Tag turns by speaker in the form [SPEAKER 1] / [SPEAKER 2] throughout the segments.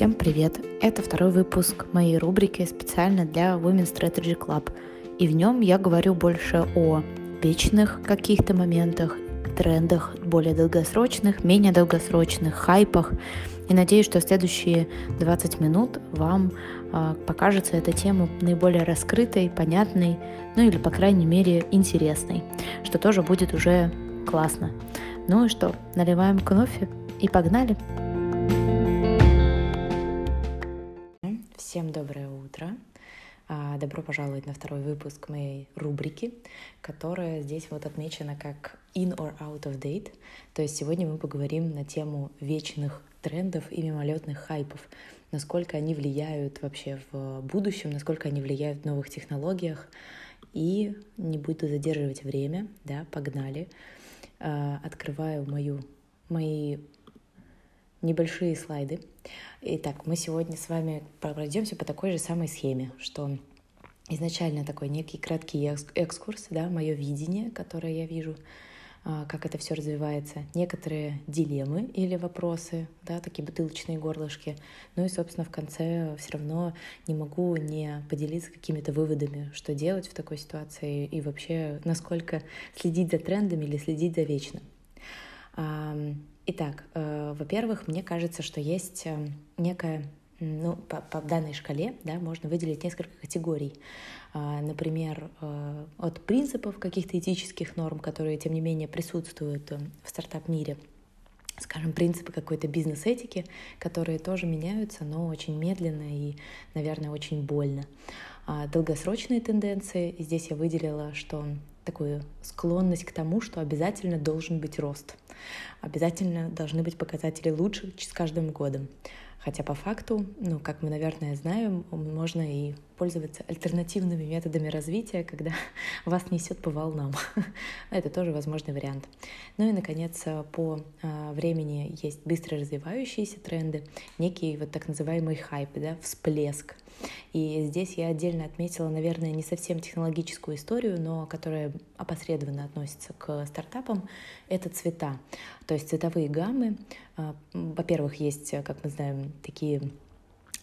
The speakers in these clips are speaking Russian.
[SPEAKER 1] Всем привет! Это второй выпуск моей рубрики специально для Women Strategy Club. И в нем я говорю больше о вечных каких-то моментах, трендах, более долгосрочных, менее долгосрочных, хайпах. И надеюсь, что следующие 20 минут вам э, покажется эта тема наиболее раскрытой, понятной, ну или, по крайней мере, интересной, что тоже будет уже классно. Ну и что, наливаем кофе и погнали! Всем доброе утро! А, добро пожаловать на второй выпуск моей рубрики, которая здесь вот отмечена как in or out of date. То есть сегодня мы поговорим на тему вечных трендов и мимолетных хайпов, насколько они влияют вообще в будущем, насколько они влияют в новых технологиях. И не буду задерживать время, да, погнали. А, открываю мою, мои небольшие слайды. Итак, мы сегодня с вами пройдемся по такой же самой схеме, что изначально такой некий краткий экскурс, да, мое видение, которое я вижу, а, как это все развивается, некоторые дилеммы или вопросы, да, такие бутылочные горлышки. Ну и, собственно, в конце все равно не могу не поделиться какими-то выводами, что делать в такой ситуации и вообще насколько следить за трендами или следить за вечным. Итак, э, во-первых, мне кажется, что есть э, некая, ну, по, по данной шкале, да, можно выделить несколько категорий. Э, например, э, от принципов каких-то этических норм, которые, тем не менее, присутствуют э, в стартап-мире, скажем, принципы какой-то бизнес-этики, которые тоже меняются, но очень медленно и, наверное, очень больно. А долгосрочные тенденции, здесь я выделила, что такую склонность к тому, что обязательно должен быть рост — обязательно должны быть показатели лучше с каждым годом. Хотя по факту, ну, как мы, наверное, знаем, можно и пользоваться альтернативными методами развития, когда вас несет по волнам. Это тоже возможный вариант. Ну и, наконец, по а, времени есть быстро развивающиеся тренды, некий вот так называемый хайп, да, всплеск. И здесь я отдельно отметила, наверное, не совсем технологическую историю, но которая опосредованно относится к стартапам, это цвета. То есть цветовые гаммы. А, во-первых, есть, как мы знаем, такие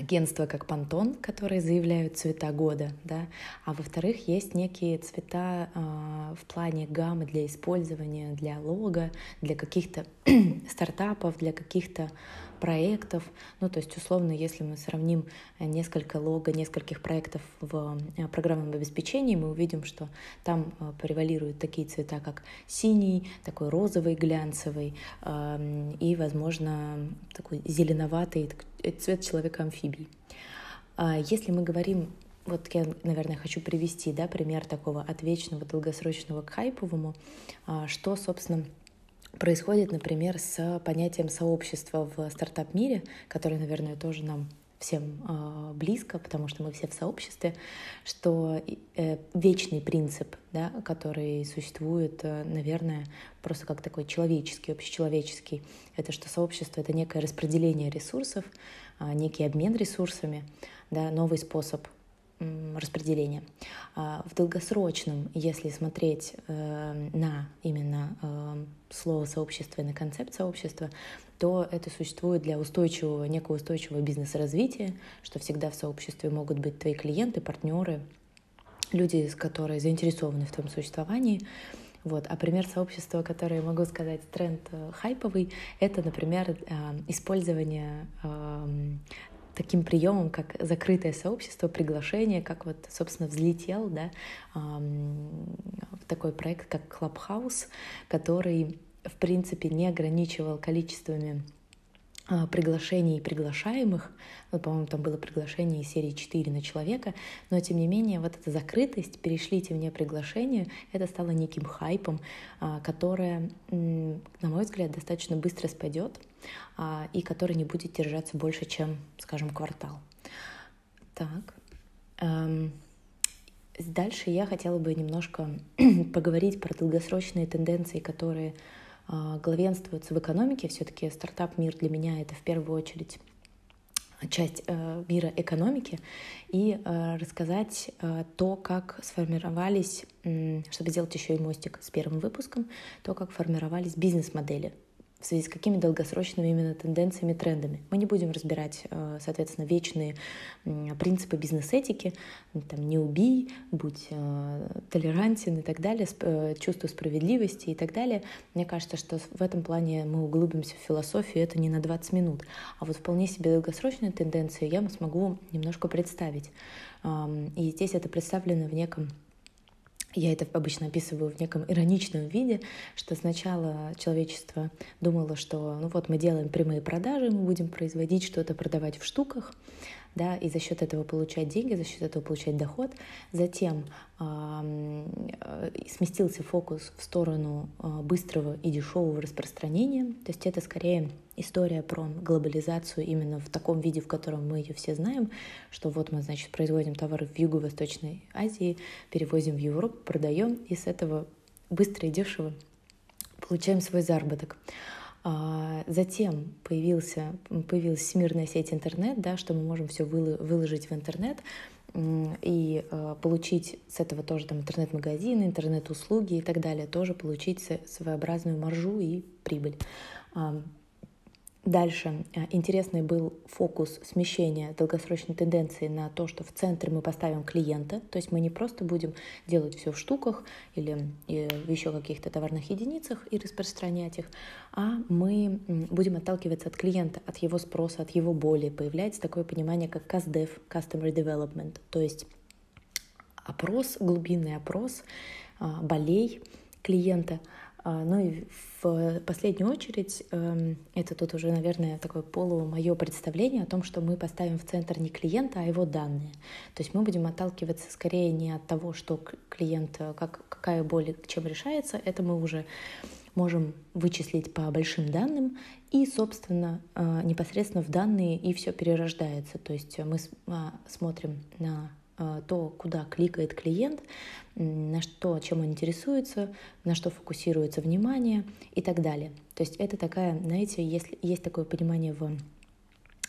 [SPEAKER 1] агентства, как Пантон, которые заявляют цвета года, да, а во-вторых, есть некие цвета э, в плане гаммы для использования, для лого, для каких-то стартапов, для каких-то проектов. Ну, то есть, условно, если мы сравним э, несколько лого, нескольких проектов в э, программном обеспечении, мы увидим, что там э, превалируют такие цвета, как синий, такой розовый, глянцевый эм, и, возможно, такой зеленоватый цвет человека-амфибий. А если мы говорим вот я, наверное, хочу привести да, пример такого от вечного долгосрочного к хайповому, а, что, собственно, происходит, например, с понятием сообщества в стартап-мире, которое, наверное, тоже нам всем э, близко, потому что мы все в сообществе, что э, вечный принцип, да, который существует, э, наверное, просто как такой человеческий, общечеловеческий, это что сообщество — это некое распределение ресурсов, э, некий обмен ресурсами, да, новый способ распределения. А, в долгосрочном, если смотреть э, на именно э, слово сообщество и на концепт сообщества, то это существует для устойчивого, некого устойчивого бизнес-развития, что всегда в сообществе могут быть твои клиенты, партнеры, люди, которые заинтересованы в твоем существовании. Вот. А пример сообщества, который могу сказать тренд э, хайповый, это, например, использование эм, таким приемом, как закрытое сообщество, приглашение, как вот, собственно, взлетел, да, такой проект, как Clubhouse, который, в принципе, не ограничивал количествами а, приглашений и приглашаемых. Ну, по-моему, там было приглашение из серии 4 на человека, но тем не менее вот эта закрытость, перешлите мне приглашение, это стало неким хайпом, а, которое, на мой взгляд, достаточно быстро спадет и который не будет держаться больше, чем, скажем, квартал. Так. Эм, дальше я хотела бы немножко поговорить про долгосрочные тенденции, которые а, главенствуются в экономике. Все-таки стартап-мир для меня это в первую очередь часть э, мира экономики и э, рассказать э, то, как сформировались, чтобы сделать еще и мостик с первым выпуском, то, как формировались бизнес-модели в связи с какими долгосрочными именно тенденциями, трендами. Мы не будем разбирать, э, соответственно, вечные принципы бизнес-этики, там, не убий, будь э, толерантен и так далее, э, чувство справедливости и так далее. Мне кажется, что в этом плане мы углубимся в философию, это не на 20 минут. А вот вполне себе долгосрочные тенденции я смогу немножко представить. И здесь это представлено в неком я это обычно описываю в неком ироничном виде, что сначала человечество думало, что ну вот мы делаем прямые продажи, мы будем производить что-то, продавать в штуках, да, и за счет этого получать деньги, за счет этого получать доход. Затем э, сместился фокус в сторону э, быстрого и дешевого распространения. То есть это скорее история про глобализацию именно в таком виде, в котором мы ее все знаем, что вот мы, значит, производим товары в Юго-Восточной Азии, перевозим в Европу, продаем, и с этого быстро и дешево получаем свой заработок. А, затем появился, появилась всемирная сеть интернет, да, что мы можем все выложить в интернет и э, получить с этого тоже там интернет-магазины, интернет-услуги и так далее, тоже получить своеобразную маржу и прибыль. Дальше э, интересный был фокус смещения долгосрочной тенденции на то, что в центре мы поставим клиента, то есть мы не просто будем делать все в штуках или в еще каких-то товарных единицах и распространять их, а мы будем отталкиваться от клиента, от его спроса, от его боли. Появляется такое понимание, как CastDev, Customer Development, то есть опрос, глубинный опрос а, болей клиента – ну и в последнюю очередь, эм, это тут уже, наверное, такое полу мое представление о том, что мы поставим в центр не клиента, а его данные. То есть мы будем отталкиваться скорее не от того, что клиент, э, как, какая боль чем решается, это мы уже можем вычислить по большим данным, и, собственно, э, непосредственно в данные и все перерождается. То есть мы а, смотрим на то, куда кликает клиент, на что, чем он интересуется, на что фокусируется внимание и так далее. То есть это такая, знаете, есть, есть такое понимание в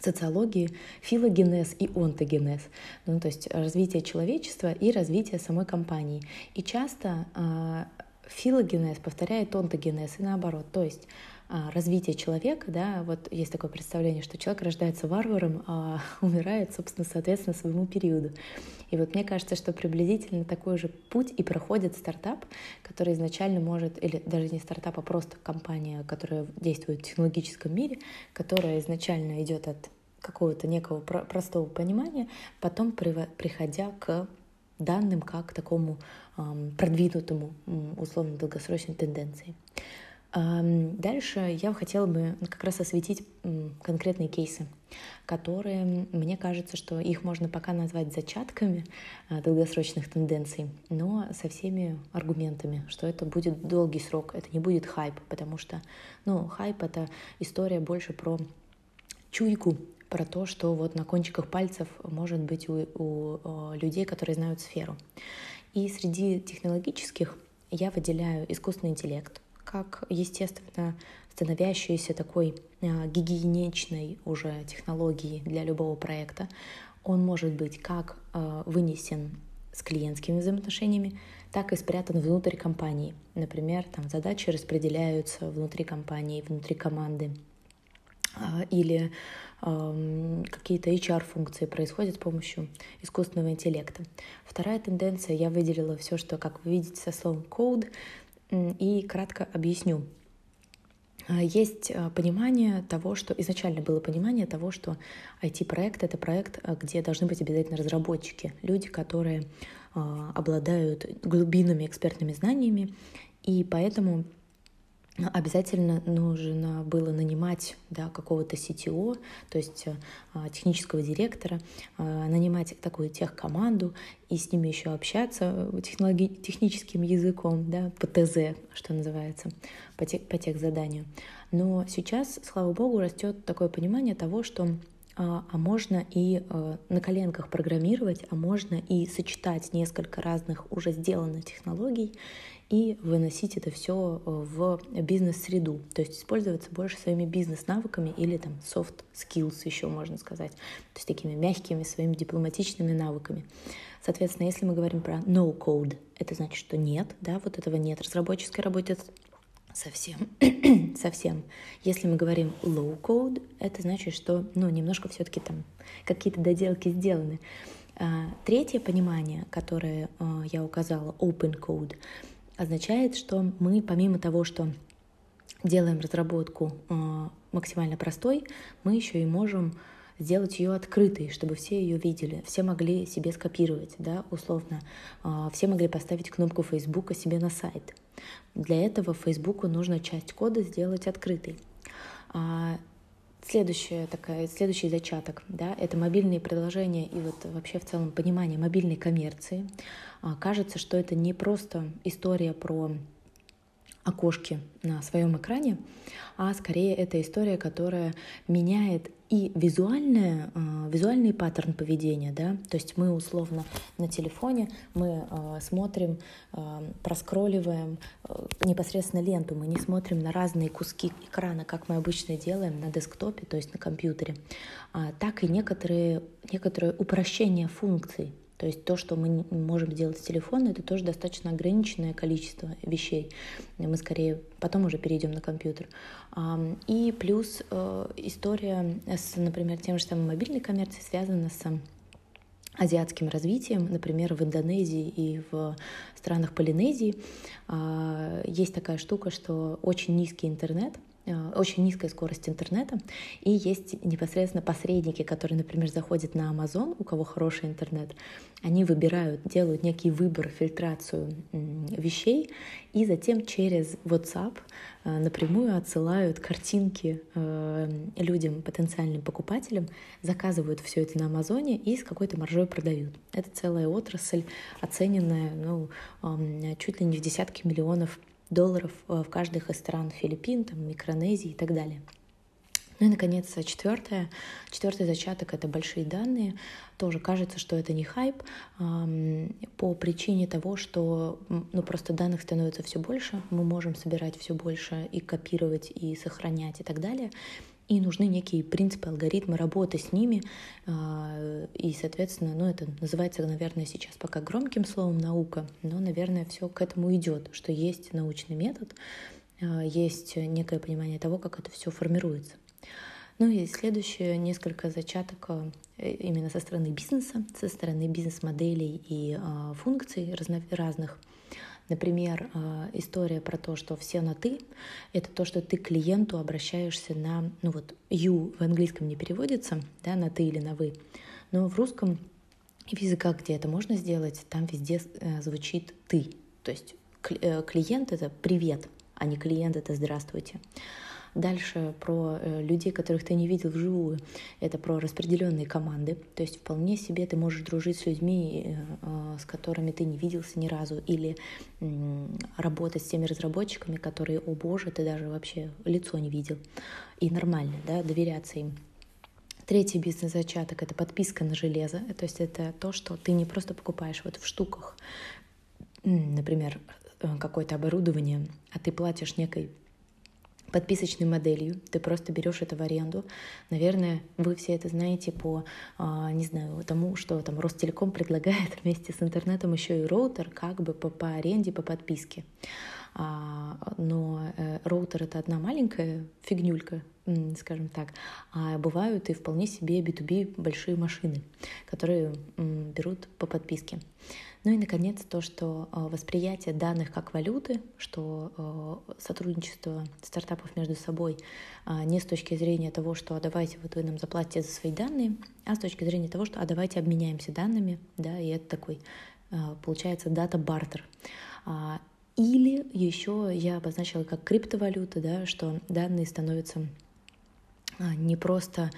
[SPEAKER 1] социологии филогенез и онтогенез, ну, то есть развитие человечества и развитие самой компании. И часто э, филогенез повторяет онтогенез и наоборот, то есть развитие человека, да, вот есть такое представление, что человек рождается варваром, а умирает, собственно, соответственно, своему периоду. И вот мне кажется, что приблизительно такой же путь и проходит стартап, который изначально может, или даже не стартап, а просто компания, которая действует в технологическом мире, которая изначально идет от какого-то некого простого понимания, потом приходя к данным как такому продвинутому, условно долгосрочной тенденции. Дальше я хотела бы как раз осветить конкретные кейсы, которые, мне кажется, что их можно пока назвать зачатками а, долгосрочных тенденций, но со всеми аргументами, что это будет долгий срок, это не будет хайп, потому что, ну, хайп — это история больше про чуйку, про то, что вот на кончиках пальцев может быть у, у людей, которые знают сферу. И среди технологических я выделяю искусственный интеллект, как, естественно, становящийся такой э, гигиеничной уже технологией для любого проекта. Он может быть как э, вынесен с клиентскими взаимоотношениями, так и спрятан внутрь компании. Например, там задачи распределяются внутри компании, внутри команды. Э, или э, какие-то HR-функции происходят с помощью искусственного интеллекта. Вторая тенденция, я выделила все, что, как вы видите, со словом code, и кратко объясню. А, есть а, понимание того, что изначально было понимание того, что IT-проект — это проект, а, где должны быть обязательно разработчики, люди, которые обладают глубинными экспертными знаниями, и поэтому обязательно нужно было нанимать да, какого-то CTO, то есть а, технического директора, а, нанимать такую техкоманду и с ними еще общаться технологи- техническим языком, да, по ТЗ, что называется, по, тех, по тех заданию. Но сейчас, слава богу, растет такое понимание того, что а, а можно и на коленках программировать, а можно и сочетать несколько разных уже сделанных технологий и выносить это все э, в бизнес-среду, то есть использоваться больше своими бизнес-навыками или там soft skills еще можно сказать, то есть такими мягкими своими дипломатичными навыками. Соответственно, если мы говорим про no code, это значит, что нет, да, вот этого нет разработческой работы, совсем, совсем. Если мы говорим low code, это значит, что, ну, немножко все-таки там какие-то доделки сделаны. А, третье понимание, которое а, я указала, open code, означает, что мы помимо того, что делаем разработку а, максимально простой, мы еще и можем сделать ее открытой, чтобы все ее видели, все могли себе скопировать, да, условно, все могли поставить кнопку Фейсбука себе на сайт. Для этого Фейсбуку нужно часть кода сделать открытой. Следующая такая, следующий зачаток, да, это мобильные приложения и вот вообще в целом понимание мобильной коммерции. А, кажется, что это не просто история про окошки на своем экране, а скорее это история, которая меняет и визуальное, э, визуальный паттерн поведения, да, то есть мы условно на телефоне мы э, смотрим, э, проскролливаем непосредственно ленту, мы не смотрим на разные куски экрана, как мы обычно делаем на десктопе, то есть на компьютере, а, так и некоторые, некоторые упрощения функций, то есть то, что мы можем делать с телефона, это тоже достаточно ограниченное количество вещей. Мы скорее потом уже перейдем на компьютер. И плюс э, история с, например, тем же самым мобильной коммерцией связана с азиатским развитием, например, в Индонезии и в странах Полинезии а, есть такая штука, что очень низкий интернет — очень низкая скорость интернета, и есть непосредственно посредники, которые, например, заходят на Amazon, у кого хороший интернет, они выбирают, делают некий выбор, фильтрацию вещей, и затем через WhatsApp э, напрямую отсылают картинки э, людям, потенциальным покупателям, заказывают все это на Амазоне и с какой-то маржой продают. Это целая отрасль, оцененная ну, чуть ли не в десятки миллионов долларов э, в каждых из стран Филиппин, там, Микронезии и так далее. Ну и, наконец, четвертое. Четвертый зачаток — это большие данные. Тоже кажется, что это не хайп по причине того, что ну, просто данных становится все больше, мы можем собирать все больше и копировать, и сохранять и так далее и нужны некие принципы, алгоритмы работы с ними. А, и, соответственно, ну, это называется, наверное, сейчас пока громким словом наука, но, наверное, все к этому идет, что есть научный метод, а, есть некое понимание того, как это все формируется. Ну и следующее несколько зачаток а, именно со стороны бизнеса, со стороны бизнес-моделей и функций разных – Например, э, история про то, что все на «ты» — это то, что ты клиенту обращаешься на, ну вот, «you» в английском не переводится, да, на «ты» или на «вы», но в русском и в языках, где это можно сделать, там везде э, звучит «ты». То есть э, клиент — это «привет», а не клиент — это «здравствуйте». Дальше про э, людей, которых ты не видел вживую. Это про распределенные команды. То есть вполне себе ты можешь дружить с людьми, э, э, с которыми ты не виделся ни разу, или работать с теми разработчиками, которые, о боже, ты даже вообще лицо не видел. И нормально, да, доверяться им. Третий бизнес-зачаток — это подписка на железо. То есть это то, что ты не просто покупаешь вот в штуках, например, какое-то оборудование, а ты платишь некой подписочной моделью. Ты просто берешь это в аренду. Наверное, вы все это знаете по, а, не знаю, тому, что там Ростелеком предлагает вместе с интернетом еще и роутер как бы по, по аренде, по подписке. А, но э, роутер это одна маленькая фигнюлька, скажем так, а бывают и вполне себе B2B большие машины, которые берут по подписке. Ну и, наконец, то, что э, восприятие данных как валюты, что э, сотрудничество стартапов между собой э, не с точки зрения того, что а давайте вот вы нам заплатите за свои данные, а с точки зрения того, что а давайте обменяемся данными, да, и это такой, получается, дата-бартер. А, или еще я обозначила как криптовалюта, да, что данные становятся не просто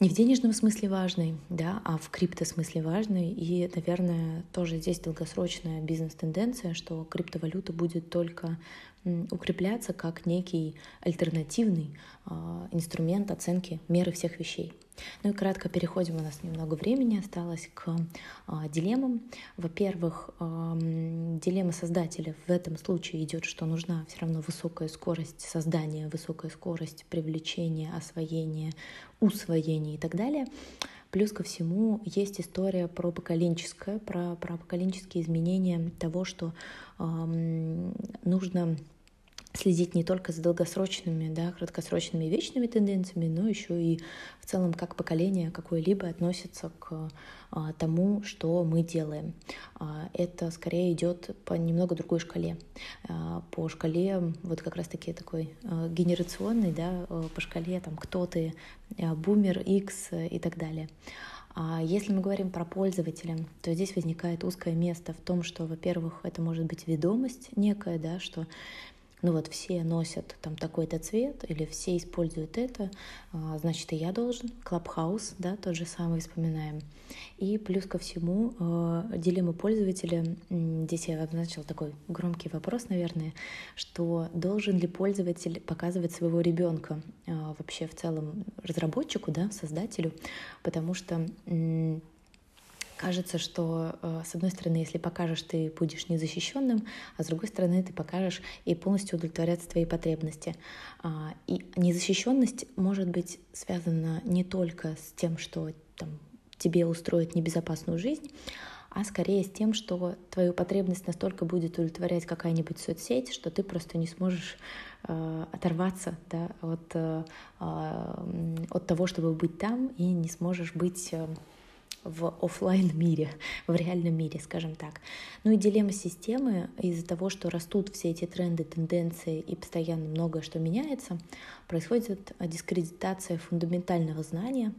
[SPEAKER 1] не в денежном смысле важный, да, а в крипто смысле важный. И, наверное, тоже здесь долгосрочная бизнес-тенденция, что криптовалюта будет только укрепляться как некий альтернативный э, инструмент оценки меры всех вещей. Ну и кратко переходим, у нас немного времени осталось к э, дилеммам. Во-первых, э, дилемма создателя в этом случае идет, что нужна все равно высокая скорость создания, высокая скорость привлечения, освоения, усвоения и так далее. Плюс ко всему есть история про поколенческое, про, про поколенческие изменения того, что э, нужно следить не только за долгосрочными, да, краткосрочными вечными тенденциями, но еще и в целом как поколение какое-либо относится к а, тому, что мы делаем. А, это скорее идет по немного другой шкале. А, по шкале вот как раз-таки такой генерационной, да, по шкале там кто ты, бумер, X и так далее. Если мы говорим про пользователя, то здесь возникает узкое место в том, что, во-первых, это может быть ведомость некая, да, что ну вот все носят там такой-то цвет или все используют это, а, значит и я должен. Клабхаус, да, тот же самый вспоминаем. И плюс ко всему дилемма пользователя, здесь я обозначила такой громкий вопрос, наверное, что должен ли пользователь показывать своего ребенка а, вообще в целом разработчику, да, создателю, потому что кажется, что э, с одной стороны, если покажешь, ты будешь незащищенным, а с другой стороны, ты покажешь и полностью удовлетворятся твои потребности. А, и незащищенность может быть связана не только с тем, что там, тебе устроит небезопасную жизнь, а скорее с тем, что твою потребность настолько будет удовлетворять какая-нибудь соцсеть, что ты просто не сможешь э, оторваться да, от, э, от того, чтобы быть там, и не сможешь быть э, в офлайн мире, в реальном мире, скажем так. Ну и дилемма системы из-за того, что растут все эти тренды, тенденции и постоянно многое что меняется, происходит дискредитация фундаментального знания,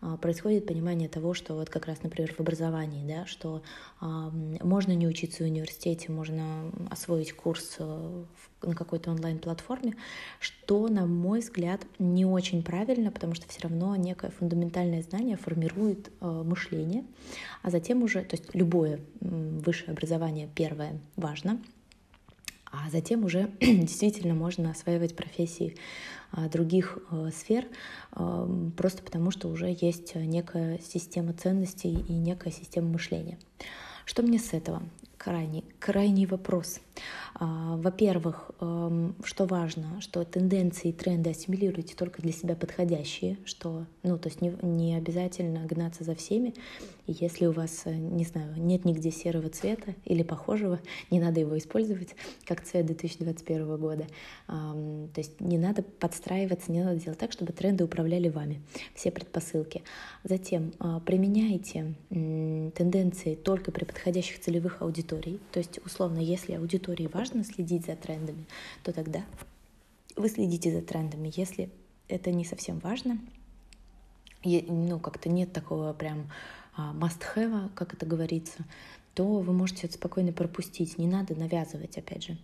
[SPEAKER 1] а, происходит понимание того, что вот как раз, например, в образовании, да, что можно не учиться в университете, можно освоить курс э, на какой-то онлайн-платформе, что, на мой взгляд, не очень правильно, потому что все равно некое фундаментальное знание формирует э, мышление, а затем уже, то есть любое высшее образование первое важно, а затем уже действительно можно осваивать профессии а, других э, сфер, э, просто потому что уже есть некая система ценностей и некая система мышления. Что мне с этого? крайний, крайний вопрос. А, во-первых, эм, что важно, что тенденции и тренды ассимилируйте только для себя подходящие, что, ну, то есть не, не обязательно гнаться за всеми. И если у вас, э, не знаю, нет нигде серого цвета или похожего, не надо его использовать как цвет 2021 года. То есть не надо подстраиваться, не надо делать так, чтобы тренды управляли вами. Все предпосылки. Затем а, применяйте тенденции только при подходящих целевых аудиторией. То есть, условно, если аудитории важно следить за трендами, то тогда вы следите за трендами. Если это не совсем важно, ну, как-то нет такого прям а, must-have, как это говорится, то вы можете это спокойно пропустить, не надо навязывать, опять же.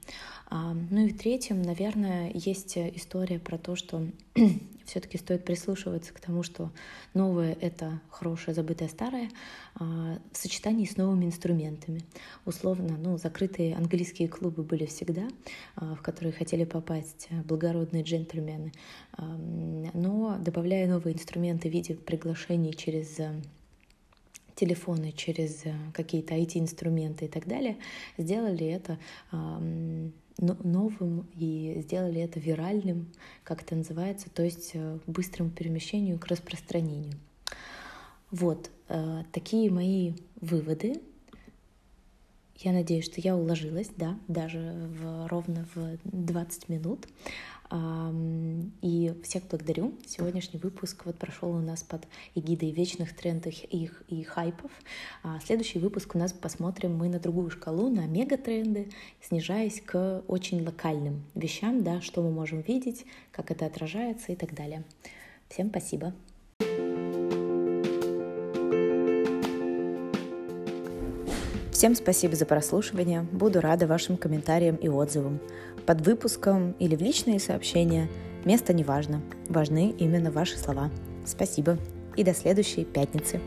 [SPEAKER 1] А, ну и третьим, наверное, есть история про то, что все-таки стоит прислушиваться к тому, что новое — это хорошее, забытое старое, а, в сочетании с новыми инструментами. Условно, ну, закрытые английские клубы были всегда, а, в которые хотели попасть благородные джентльмены, но добавляя новые инструменты в виде приглашений через телефоны, через э, какие-то IT-инструменты и так далее, сделали это новым и сделали это виральным, как это называется, то есть э, быстрому перемещению к распространению. Вот э, такие мои выводы. Я надеюсь, что я уложилась, да, даже в, ровно в 20 минут. И всех благодарю. Сегодняшний выпуск вот прошел у нас под эгидой вечных трендов их и хайпов. А следующий выпуск у нас посмотрим мы на другую шкалу, на мегатренды, снижаясь к очень локальным вещам, да, что мы можем видеть, как это отражается и так далее. Всем спасибо. Всем спасибо за прослушивание. Буду рада вашим комментариям и отзывам. Под выпуском или в личные сообщения место не важно. Важны именно ваши слова. Спасибо и до следующей пятницы.